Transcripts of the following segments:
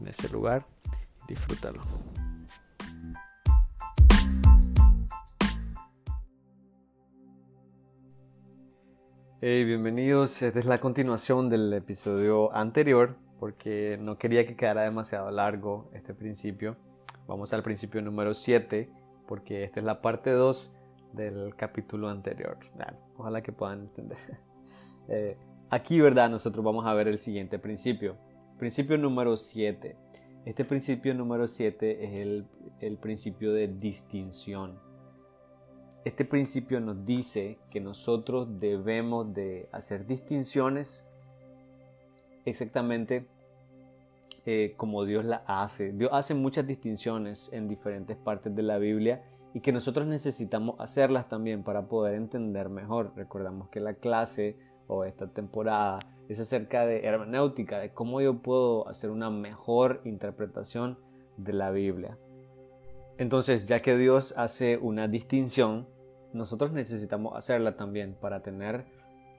en ese lugar disfrútalo. Bienvenidos. Esta es la continuación del episodio anterior porque no quería que quedara demasiado largo este principio. Vamos al principio número 7 porque esta es la parte 2 del capítulo anterior. ojalá que puedan entender. Eh, aquí, ¿verdad? Nosotros vamos a ver el siguiente principio. Principio número 7. Este principio número 7 es el, el principio de distinción. Este principio nos dice que nosotros debemos de hacer distinciones exactamente eh, como Dios la hace. Dios hace muchas distinciones en diferentes partes de la Biblia y que nosotros necesitamos hacerlas también para poder entender mejor. Recordamos que la clase o esta temporada es acerca de hermenéutica, de cómo yo puedo hacer una mejor interpretación de la Biblia. Entonces, ya que Dios hace una distinción, nosotros necesitamos hacerla también para tener,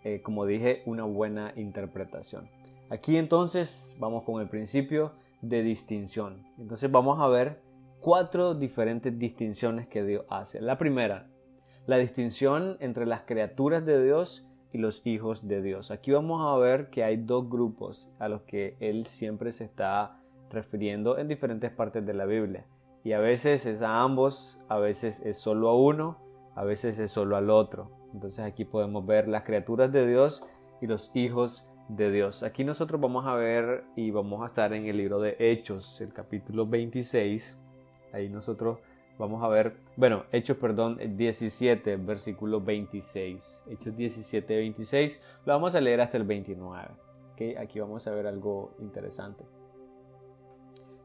eh, como dije, una buena interpretación. Aquí entonces vamos con el principio de distinción. Entonces vamos a ver cuatro diferentes distinciones que Dios hace. La primera, la distinción entre las criaturas de Dios y los hijos de Dios. Aquí vamos a ver que hay dos grupos a los que Él siempre se está refiriendo en diferentes partes de la Biblia. Y a veces es a ambos, a veces es solo a uno, a veces es solo al otro. Entonces aquí podemos ver las criaturas de Dios y los hijos de Dios. Aquí nosotros vamos a ver y vamos a estar en el libro de Hechos, el capítulo 26. Ahí nosotros Vamos a ver, bueno, Hechos, perdón, 17, versículo 26. Hechos 17, 26. Lo vamos a leer hasta el 29. ¿okay? Aquí vamos a ver algo interesante.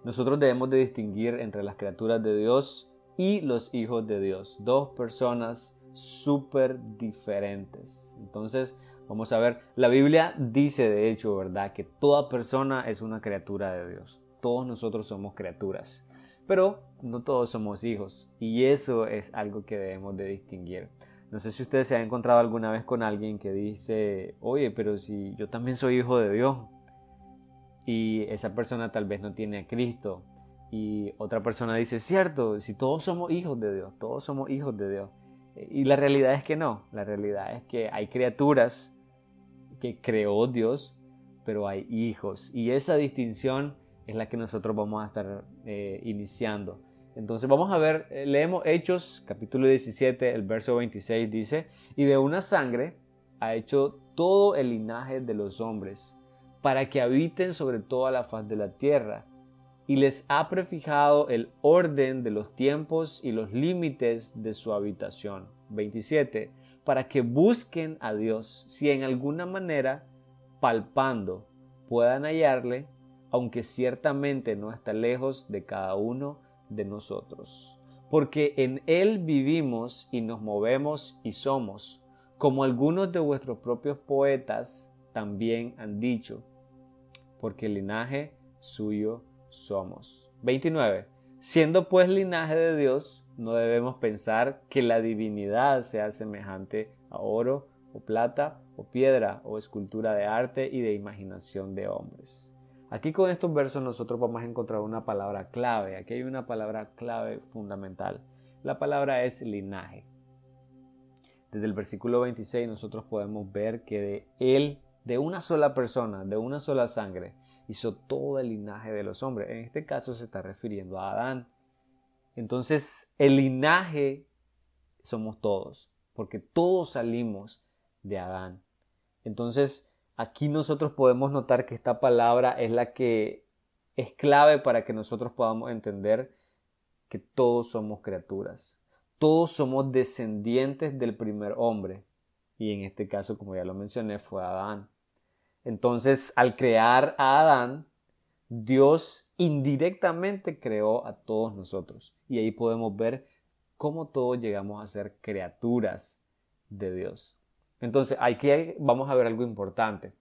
Nosotros debemos de distinguir entre las criaturas de Dios y los hijos de Dios. Dos personas súper diferentes. Entonces, vamos a ver, la Biblia dice de hecho, ¿verdad? Que toda persona es una criatura de Dios. Todos nosotros somos criaturas. Pero no todos somos hijos y eso es algo que debemos de distinguir. No sé si ustedes se han encontrado alguna vez con alguien que dice, oye, pero si yo también soy hijo de Dios y esa persona tal vez no tiene a Cristo y otra persona dice, cierto, si todos somos hijos de Dios, todos somos hijos de Dios. Y la realidad es que no, la realidad es que hay criaturas que creó Dios, pero hay hijos y esa distinción es la que nosotros vamos a estar eh, iniciando. Entonces vamos a ver, eh, leemos Hechos capítulo 17, el verso 26 dice, y de una sangre ha hecho todo el linaje de los hombres, para que habiten sobre toda la faz de la tierra, y les ha prefijado el orden de los tiempos y los límites de su habitación. 27. Para que busquen a Dios, si en alguna manera, palpando, puedan hallarle, aunque ciertamente no está lejos de cada uno de nosotros. Porque en Él vivimos y nos movemos y somos, como algunos de vuestros propios poetas también han dicho, porque linaje suyo somos. 29. Siendo pues linaje de Dios, no debemos pensar que la divinidad sea semejante a oro o plata o piedra o escultura de arte y de imaginación de hombres Aquí con estos versos nosotros vamos a encontrar una palabra clave. Aquí hay una palabra clave fundamental. La palabra es linaje. Desde el versículo 26 nosotros podemos ver que de él, de una sola persona, de una sola sangre, hizo todo el linaje de los hombres. En este caso se está refiriendo a Adán. Entonces el linaje somos todos, porque todos salimos de Adán. Entonces Aquí nosotros podemos notar que esta palabra es la que es clave para que nosotros podamos entender que todos somos criaturas. Todos somos descendientes del primer hombre. Y en este caso, como ya lo mencioné, fue Adán. Entonces, al crear a Adán, Dios indirectamente creó a todos nosotros. Y ahí podemos ver cómo todos llegamos a ser criaturas de Dios. Entonces, aquí vamos a ver algo importante.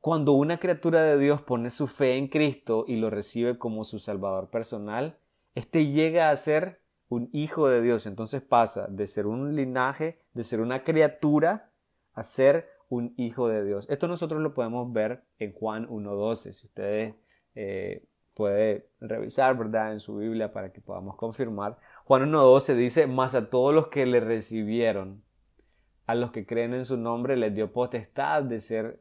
Cuando una criatura de Dios pone su fe en Cristo y lo recibe como su Salvador personal, éste llega a ser un hijo de Dios. Entonces pasa de ser un linaje, de ser una criatura, a ser un hijo de Dios. Esto nosotros lo podemos ver en Juan 1.12. Si ustedes eh, pueden revisar, ¿verdad? En su Biblia para que podamos confirmar. Juan 1.12 dice, más a todos los que le recibieron, a los que creen en su nombre, les dio potestad de ser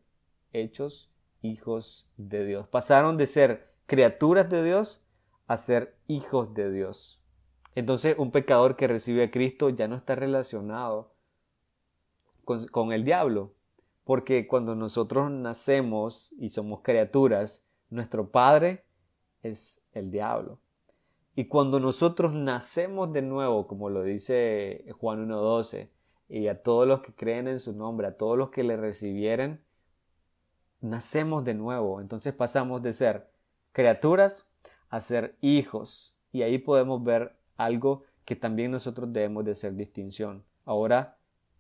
hechos hijos de Dios. Pasaron de ser criaturas de Dios a ser hijos de Dios. Entonces un pecador que recibe a Cristo ya no está relacionado con, el diablo, porque cuando nosotros nacemos y somos criaturas, nuestro padre es el diablo. Y cuando nosotros nacemos de nuevo, como lo dice Juan 1.12, y a todos los que creen en su nombre, a todos los que le recibieren, nacemos de nuevo. Entonces pasamos de ser criaturas a ser hijos. Y ahí podemos ver algo que también nosotros debemos de hacer distinción. Ahora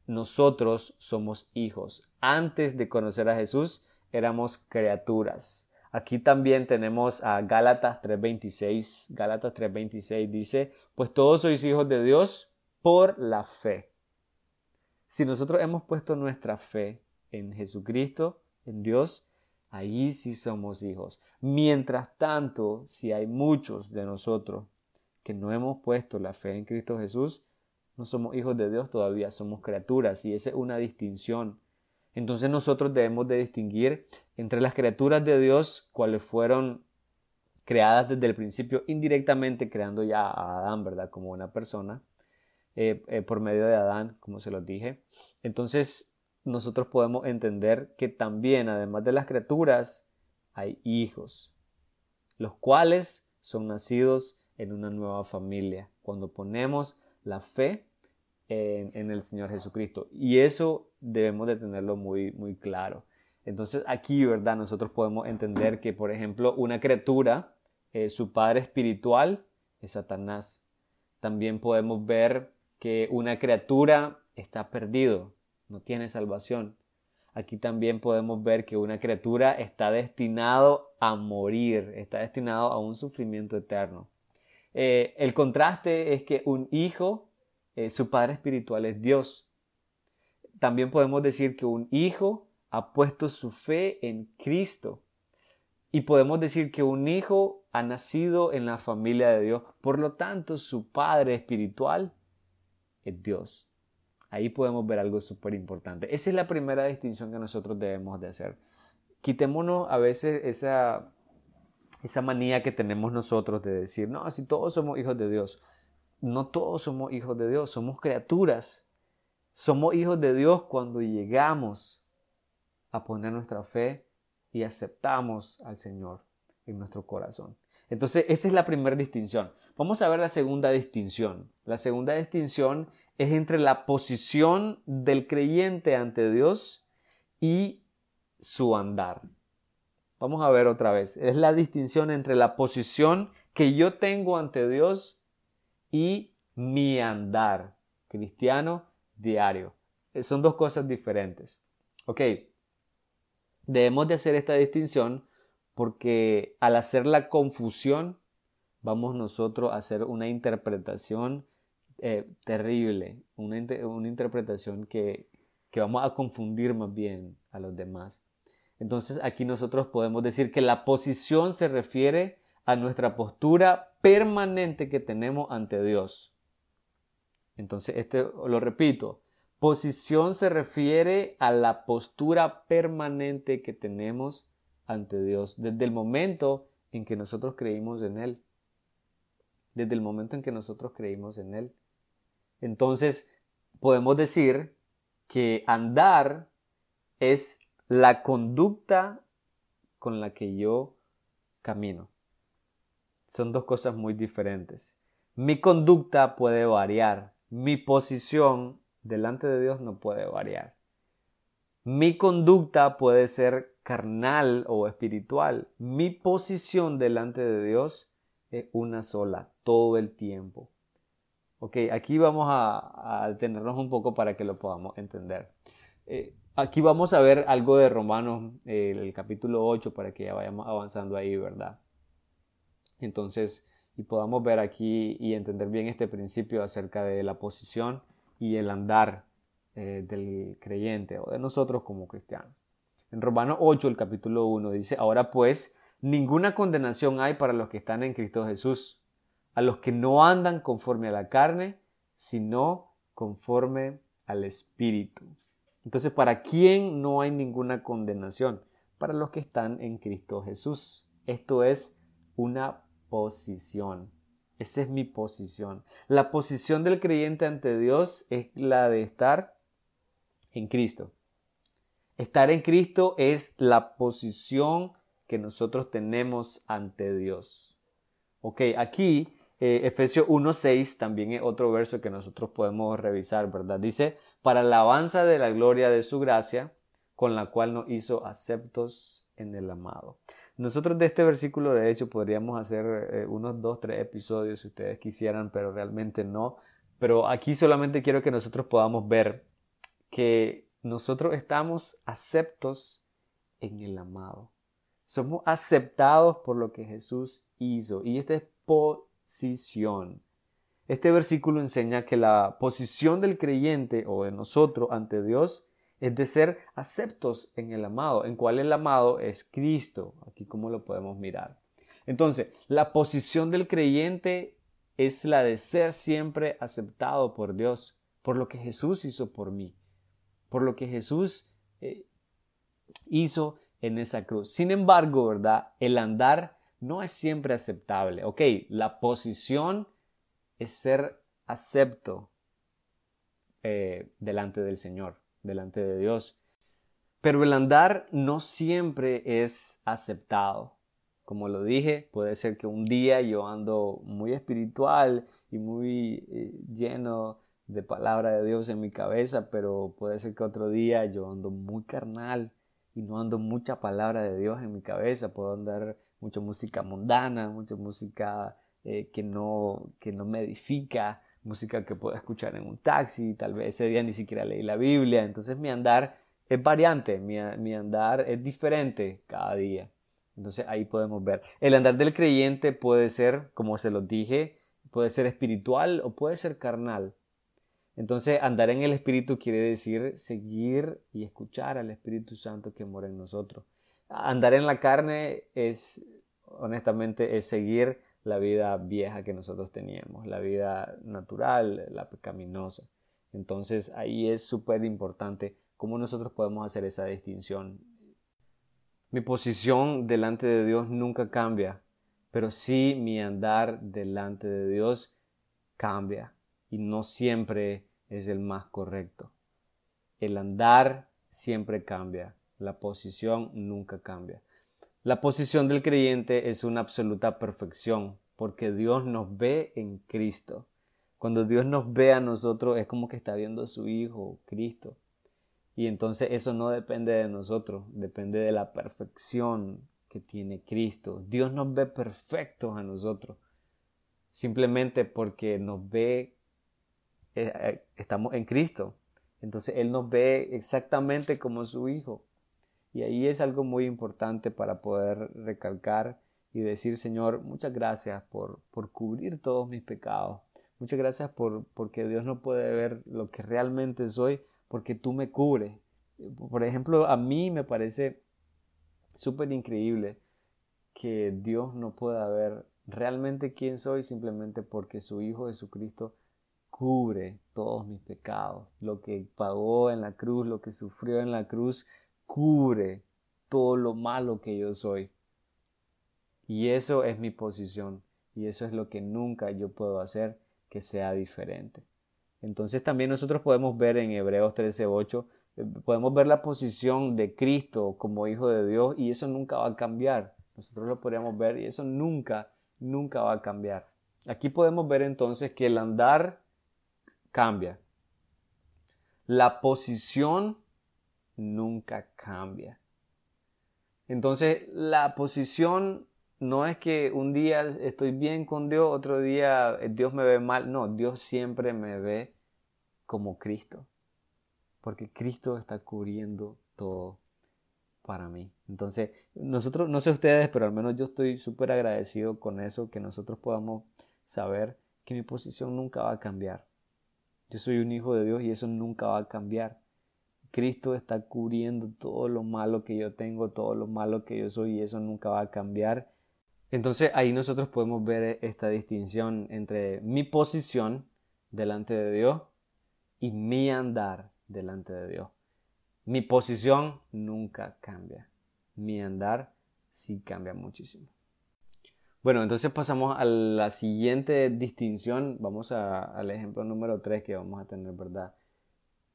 nosotros somos hijos. Antes de conocer a Jesús éramos criaturas. Aquí también tenemos a Gálatas 3:26. Gálatas 3:26 dice, pues todos sois hijos de Dios por la fe. Si nosotros hemos puesto nuestra fe en Jesucristo, en Dios, ahí sí somos hijos. Mientras tanto, si hay muchos de nosotros que no hemos puesto la fe en Cristo Jesús, no somos hijos de Dios todavía, somos criaturas y esa es una distinción. Entonces nosotros debemos de distinguir entre las criaturas de Dios, cuales fueron creadas desde el principio indirectamente, creando ya a Adán, ¿verdad? Como una persona, eh, eh, por medio de Adán, como se los dije. Entonces nosotros podemos entender que también, además de las criaturas, hay hijos, los cuales son nacidos en una nueva familia, cuando ponemos la fe en, el Señor Jesucristo. Y eso debemos de tenerlo muy, muy claro. Entonces aquí, ¿verdad? Nosotros podemos entender que, por ejemplo, una criatura, eh, su padre espiritual es Satanás. También podemos ver que una criatura está perdido, no tiene salvación. Aquí también podemos ver que una criatura está destinado a morir, está destinado a un sufrimiento eterno. Eh, el contraste es que un hijo, eh, su padre espiritual es Dios. También podemos decir que un hijo ha puesto su fe en Cristo. Y podemos decir que un hijo ha nacido en la familia de Dios. Por lo tanto, su padre espiritual es Dios. Ahí podemos ver algo súper importante. Esa es la primera distinción que nosotros debemos de hacer. Quitémonos a veces esa esa manía que tenemos nosotros de decir, no, si todos somos hijos de Dios. No todos somos hijos de Dios, somos criaturas. Somos hijos de Dios cuando llegamos a poner nuestra fe y aceptamos al Señor en nuestro corazón. Entonces, esa es la primera distinción. Vamos a ver la segunda distinción. La segunda distinción es entre la posición del creyente ante Dios y su andar. Vamos a ver otra vez. Es la distinción entre la posición que yo tengo ante Dios y mi andar cristiano diario. Eh, son dos cosas diferentes. Ok. Debemos de hacer esta distinción porque al hacer la confusión vamos nosotros a hacer una interpretación eh, terrible, una, interpretación que, que vamos a confundir más bien a los demás. Entonces aquí nosotros podemos decir que la posición se refiere a nuestra postura permanente que tenemos ante Dios. Entonces, este lo repito, posición se refiere a la postura permanente que tenemos ante Dios desde el momento en que nosotros creímos en Él. Desde el momento en que nosotros creímos en Él. Entonces, podemos decir que andar es la conducta con la que yo camino. Son dos cosas muy diferentes. Mi conducta puede variar. Mi posición delante de Dios no puede variar. Mi conducta puede ser carnal o espiritual. Mi posición delante de Dios es una sola, todo el tiempo. Ok, aquí vamos a, detenernos un poco para que lo podamos entender. Eh, aquí vamos a ver algo de Romanos, el capítulo 8, para que ya vayamos avanzando ahí, ¿verdad? Entonces, y podamos ver aquí y entender bien este principio acerca de la posición y el andar eh, del creyente o de nosotros como cristianos. En Romanos 8, el capítulo 1 dice, ahora pues, ninguna condenación hay para los que están en Cristo Jesús, a los que no andan conforme a la carne, sino conforme al Espíritu. Entonces, ¿para quién no hay ninguna condenación? Para los que están en Cristo Jesús. Esto es una posición. Esa es mi posición. La posición del creyente ante Dios es la de estar en Cristo. Estar en Cristo es la posición que nosotros tenemos ante Dios. Ok, aquí eh, Efesios 1.6 también es otro verso que nosotros podemos revisar, ¿verdad? Dice, para alabanza de la gloria de su gracia, con la cual nos hizo aceptos en el amado. Nosotros de este versículo, de hecho, podríamos hacer eh, unos dos, tres episodios si ustedes quisieran, pero realmente no. Pero aquí solamente quiero que nosotros podamos ver que nosotros estamos aceptos en el amado. Somos aceptados por lo que Jesús hizo. Y esta es posición. Este versículo enseña que la posición del creyente o de nosotros ante Dios es de ser aceptos en el amado, en cual el amado es Cristo. Aquí como lo podemos mirar. Entonces, la posición del creyente es la de ser siempre aceptado por Dios, por lo que Jesús hizo por mí, por lo que Jesús eh, hizo en esa cruz. Sin embargo, ¿verdad? El andar no es siempre aceptable. Ok, la posición es ser acepto eh, delante del Señor delante de Dios. Pero el andar no siempre es aceptado. Como lo dije, puede ser que un día yo ando muy espiritual y muy eh, lleno de palabra de Dios en mi cabeza, pero puede ser que otro día yo ando muy carnal y no ando mucha palabra de Dios en mi cabeza. Puedo andar mucha música mundana, mucha música eh, que, no, que no me edifica, música que puedo escuchar en un taxi, tal vez ese día ni siquiera leí la Biblia, entonces mi andar es variante, mi, mi andar es diferente cada día. Entonces ahí podemos ver. El andar del creyente puede ser, como se los dije, puede ser espiritual o puede ser carnal. Entonces andar en el Espíritu quiere decir seguir y escuchar al Espíritu Santo que mora en nosotros. Andar en la carne es, honestamente, es seguir la vida vieja que nosotros teníamos, la vida natural, la pecaminosa. Entonces ahí es súper importante cómo nosotros podemos hacer esa distinción. Mi posición delante de Dios nunca cambia, pero sí mi andar delante de Dios cambia y no siempre es el más correcto. El andar siempre cambia, la posición nunca cambia. La posición del creyente es una absoluta perfección, porque Dios nos ve en Cristo. Cuando Dios nos ve a nosotros es como que está viendo a su Hijo, Cristo. Y entonces eso no depende de nosotros, depende de la perfección que tiene Cristo. Dios nos ve perfectos a nosotros, simplemente porque nos ve, eh, eh, estamos en Cristo. Entonces Él nos ve exactamente como su Hijo. Y ahí es algo muy importante para poder recalcar y decir, Señor, muchas gracias por, por cubrir todos mis pecados. Muchas gracias por, porque Dios no puede ver lo que realmente soy porque tú me cubres. Por ejemplo, a mí me parece súper increíble que Dios no pueda ver realmente quién soy simplemente porque su Hijo Jesucristo cubre todos mis pecados. Lo que pagó en la cruz, lo que sufrió en la cruz, cubre todo lo malo que yo soy. Y eso es mi posición y eso es lo que nunca yo puedo hacer que sea diferente. Entonces también nosotros podemos ver en Hebreos 13:8, eh, podemos ver la posición de Cristo como Hijo de Dios y eso nunca va a cambiar. Nosotros lo podemos ver y eso nunca, nunca va a cambiar. Aquí podemos ver entonces que el andar cambia. La posición nunca cambia. Entonces, la posición no es que un día estoy bien con Dios, otro día Dios me ve mal. No, Dios siempre me ve como Cristo. Porque Cristo está cubriendo todo para mí. Entonces, nosotros, no sé ustedes, pero al menos yo estoy súper agradecido con eso, que nosotros podamos saber que mi posición nunca va a cambiar. Yo soy un hijo de Dios y eso nunca va a cambiar. Cristo está cubriendo todo lo malo que yo tengo, todo lo malo que yo soy y eso nunca va a cambiar. Entonces ahí nosotros podemos ver esta distinción entre mi posición delante de Dios y mi andar delante de Dios. Mi posición nunca cambia. Mi andar sí cambia muchísimo. Bueno, entonces pasamos a la siguiente distinción. Vamos al ejemplo número 3 que vamos a tener, ¿verdad?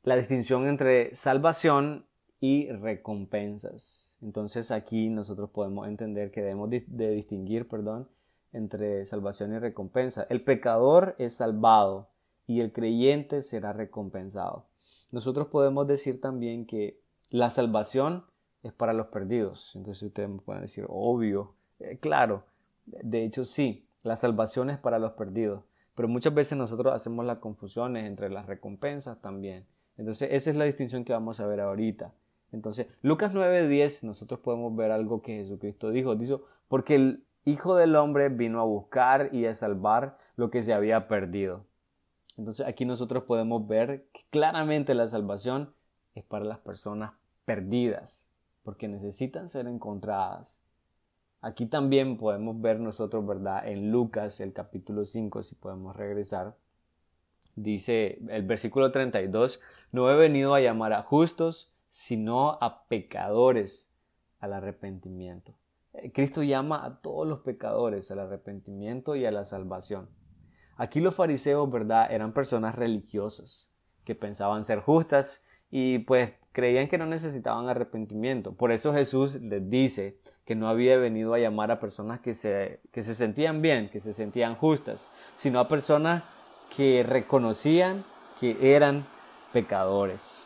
La distinción entre salvación y recompensas. Entonces aquí nosotros podemos entender que debemos de, distinguir, perdón, entre salvación y recompensa. El pecador es salvado y el creyente será recompensado. Nosotros podemos decir también que la salvación es para los perdidos. Entonces ustedes me pueden decir, obvio, eh, claro, de hecho, sí, la salvación es para los perdidos, pero muchas veces nosotros hacemos las confusiones entre las recompensas también. Entonces, esa es la distinción que vamos a ver ahorita. Entonces, Lucas 9:10, nosotros podemos ver algo que Jesucristo dijo. Dijo, porque el Hijo del Hombre vino a buscar y a salvar lo que se había perdido. Entonces, aquí nosotros podemos ver que claramente la salvación es para las personas perdidas, porque necesitan ser encontradas. Aquí también podemos ver nosotros, ¿verdad? En Lucas, el capítulo 5, si podemos regresar, dice el versículo 32, no he venido a llamar a justos, sino a pecadores al arrepentimiento. Eh, Cristo llama a todos los pecadores al arrepentimiento y a la salvación. Aquí los fariseos, ¿verdad? Eran personas religiosas que pensaban ser justas y pues creían que no necesitaban arrepentimiento. Por eso Jesús les dice que no había venido a llamar a personas que se, que se sentían bien, que se sentían justas, sino a personas que reconocían que eran pecadores.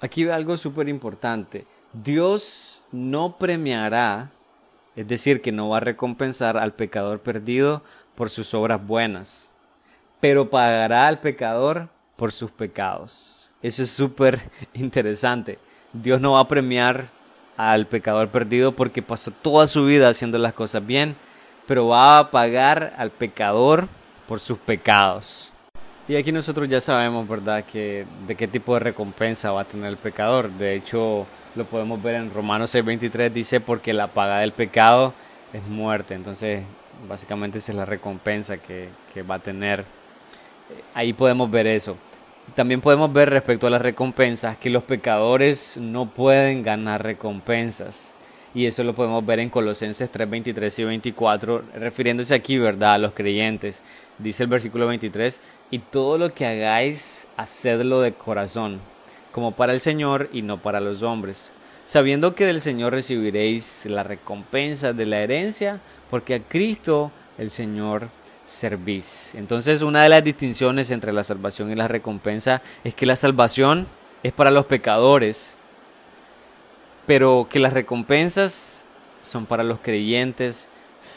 Aquí ve algo súper importante. Dios no premiará, es decir, que no va a recompensar al pecador perdido por sus obras buenas, pero pagará al pecador por sus pecados. Eso es súper interesante. Dios no va a premiar al pecador perdido porque pasó toda su vida haciendo las cosas bien, pero va a pagar al pecador por sus pecados. Y aquí nosotros ya sabemos, ¿verdad?, que de qué tipo de recompensa va a tener el pecador. De hecho, lo podemos ver en Romanos 6:23, dice, porque la paga del pecado es muerte. Entonces, básicamente esa es la recompensa que, que va a tener. Ahí podemos ver eso. También podemos ver respecto a las recompensas que los pecadores no pueden ganar recompensas. Y eso lo podemos ver en Colosenses 3, 23 y 24, refiriéndose aquí, ¿verdad?, a los creyentes. Dice el versículo 23, y todo lo que hagáis, hacedlo de corazón, como para el Señor y no para los hombres, sabiendo que del Señor recibiréis la recompensa de la herencia, porque a Cristo el Señor servís. Entonces una de las distinciones entre la salvación y la recompensa es que la salvación es para los pecadores, pero que las recompensas son para los creyentes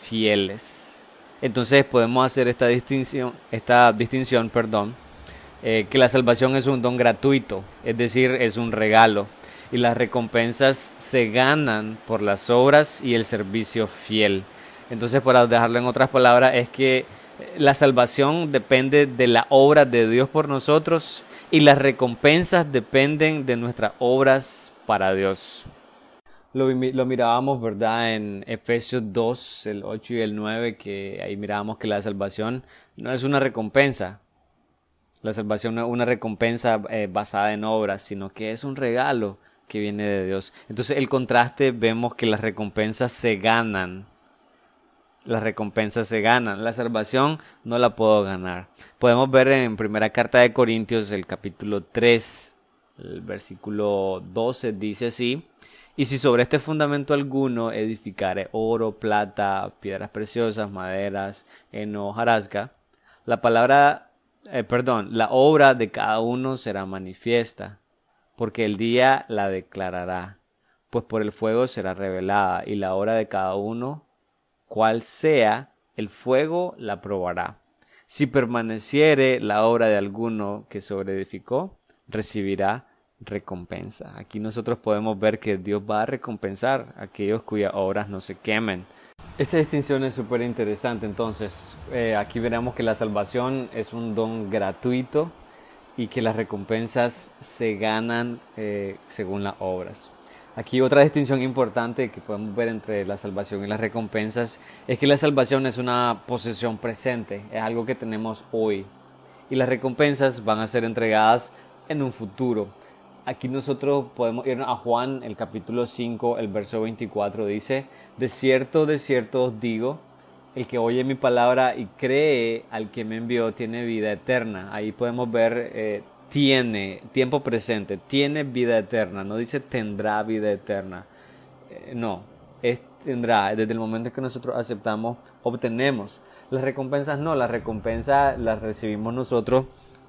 fieles. Entonces podemos hacer esta distinción, esta distinción, perdón, eh, que la salvación es un don gratuito, es decir, es un regalo, y las recompensas se ganan por las obras y el servicio fiel. Entonces, para dejarlo en otras palabras, es que la salvación depende de la obra de Dios por nosotros y las recompensas dependen de nuestras obras para Dios. Lo, lo, mirábamos, ¿verdad? En Efesios 2, el 8 y el 9, que ahí mirábamos que la salvación no es una recompensa. La salvación no es una recompensa eh, basada en obras, sino que es un regalo que viene de Dios. Entonces el contraste vemos que las recompensas se ganan las recompensas se ganan. La salvación no la puedo ganar. Podemos ver en primera carta de Corintios, el capítulo 3, el versículo 12, dice así. Y si sobre este fundamento alguno edificare oro, plata, piedras preciosas, maderas, eno, jarasca, la palabra, eh, perdón, la obra de cada uno será manifiesta, porque el día la declarará, pues por el fuego será revelada, y la hora de cada uno, cual sea, el fuego la probará. Si permaneciere la obra de alguno que sobreedificó, recibirá recompensa. Aquí nosotros podemos ver que Dios va a recompensar a aquellos cuyas obras no se quemen. Esta distinción es súper interesante. Entonces, eh, aquí veremos que la salvación es un don gratuito y que las recompensas se ganan eh, según las obras. Aquí otra distinción importante que podemos ver entre la salvación y las recompensas es que la salvación es una posesión presente, es algo que tenemos hoy. Y las recompensas van a ser entregadas en un futuro. Aquí nosotros podemos ir a Juan, el capítulo 5, el verso 24, dice, de cierto, de cierto os digo, el que oye mi palabra y cree al que me envió tiene vida eterna. Ahí podemos ver, eh, tiene, tiempo presente, tiene vida eterna, no dice tendrá vida eterna. Eh, no, tendrá, desde el momento en que nosotros aceptamos, obtenemos. Las recompensas no, las recompensas las recibimos nosotros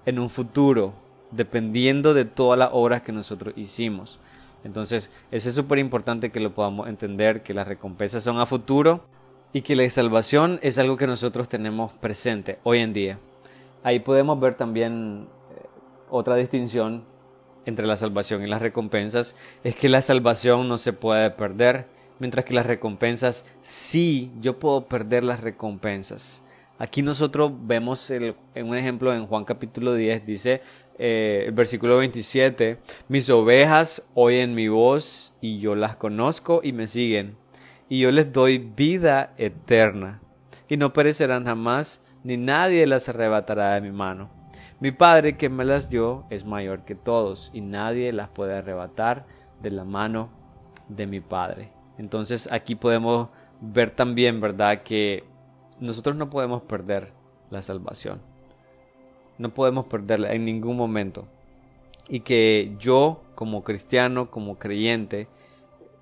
en un futuro, dependiendo de todas las obras que nosotros hicimos. Entonces, eso es súper importante que lo podamos entender, que las recompensas son a futuro y que la salvación es algo que nosotros tenemos presente hoy en día. Ahí podemos ver también otra distinción entre la salvación y las recompensas, es que la salvación no se puede perder, mientras que las recompensas sí, yo puedo perder las recompensas. Aquí nosotros vemos en un ejemplo en Juan capítulo 10, dice, eh, el versículo 27, mis ovejas oyen mi voz y yo las conozco y me siguen, y yo les doy vida eterna, y no perecerán jamás, ni nadie las arrebatará de mi mano. Mi Padre que me las dio es mayor que todos, y nadie las puede arrebatar de la mano de mi Padre. Entonces aquí podemos ver también, ¿verdad?, que nosotros no podemos perder la salvación no podemos perderla en ningún momento. Y que yo como cristiano, como creyente,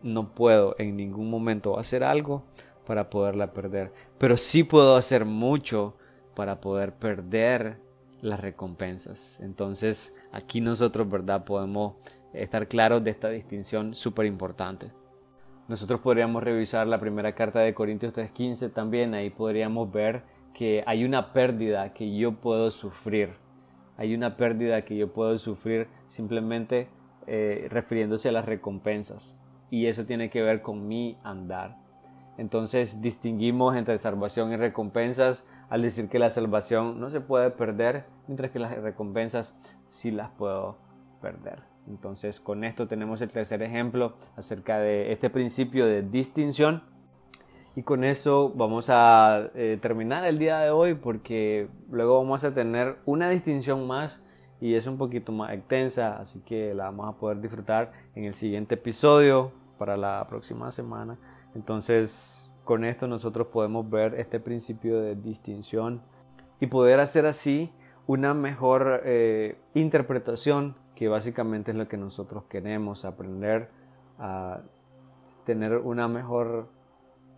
no puedo en ningún momento hacer algo para poderla perder. Pero sí puedo hacer mucho para poder perder las recompensas. Entonces aquí nosotros, ¿verdad? Podemos estar claros de esta distinción súper importante. Nosotros podríamos revisar la primera carta de Corintios 3.15 también. Ahí podríamos ver que hay una pérdida que yo puedo sufrir. Hay una pérdida que yo puedo sufrir simplemente eh, refiriéndose a las recompensas. Y eso tiene que ver con mi andar. Entonces distinguimos entre salvación y recompensas al decir que la salvación no se puede perder, mientras que las recompensas sí las puedo perder. Entonces con esto tenemos el tercer ejemplo acerca de este principio de distinción y con eso vamos a eh, terminar el día de hoy porque luego vamos a tener una distinción más y es un poquito más extensa, así que la vamos a poder disfrutar en el siguiente episodio para la próxima semana. Entonces, con esto nosotros podemos ver este principio de distinción y poder hacer así una mejor eh, interpretación, que básicamente es lo que nosotros queremos, aprender a tener una mejor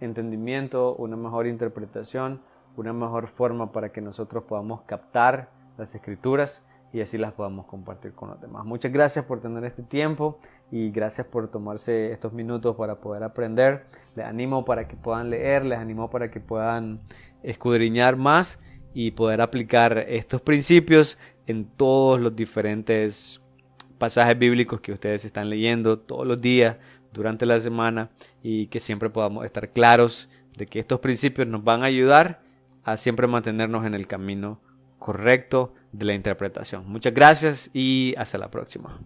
entendimiento, una mejor interpretación, una mejor forma para que nosotros podamos captar las escrituras y así las podamos compartir con los demás. Muchas gracias por tener este tiempo y gracias por tomarse estos minutos para poder aprender. Les animo para que puedan leer, les animo para que puedan escudriñar más y poder aplicar estos principios en todos los diferentes pasajes bíblicos que ustedes están leyendo todos los días durante la semana y que siempre podamos estar claros de que estos principios nos van a ayudar a siempre mantenernos en el camino correcto de la interpretación. Muchas gracias y hasta la próxima.